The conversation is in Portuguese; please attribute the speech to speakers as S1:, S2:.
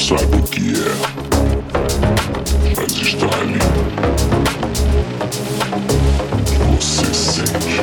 S1: sabe o que é, mas está ali. Você sente.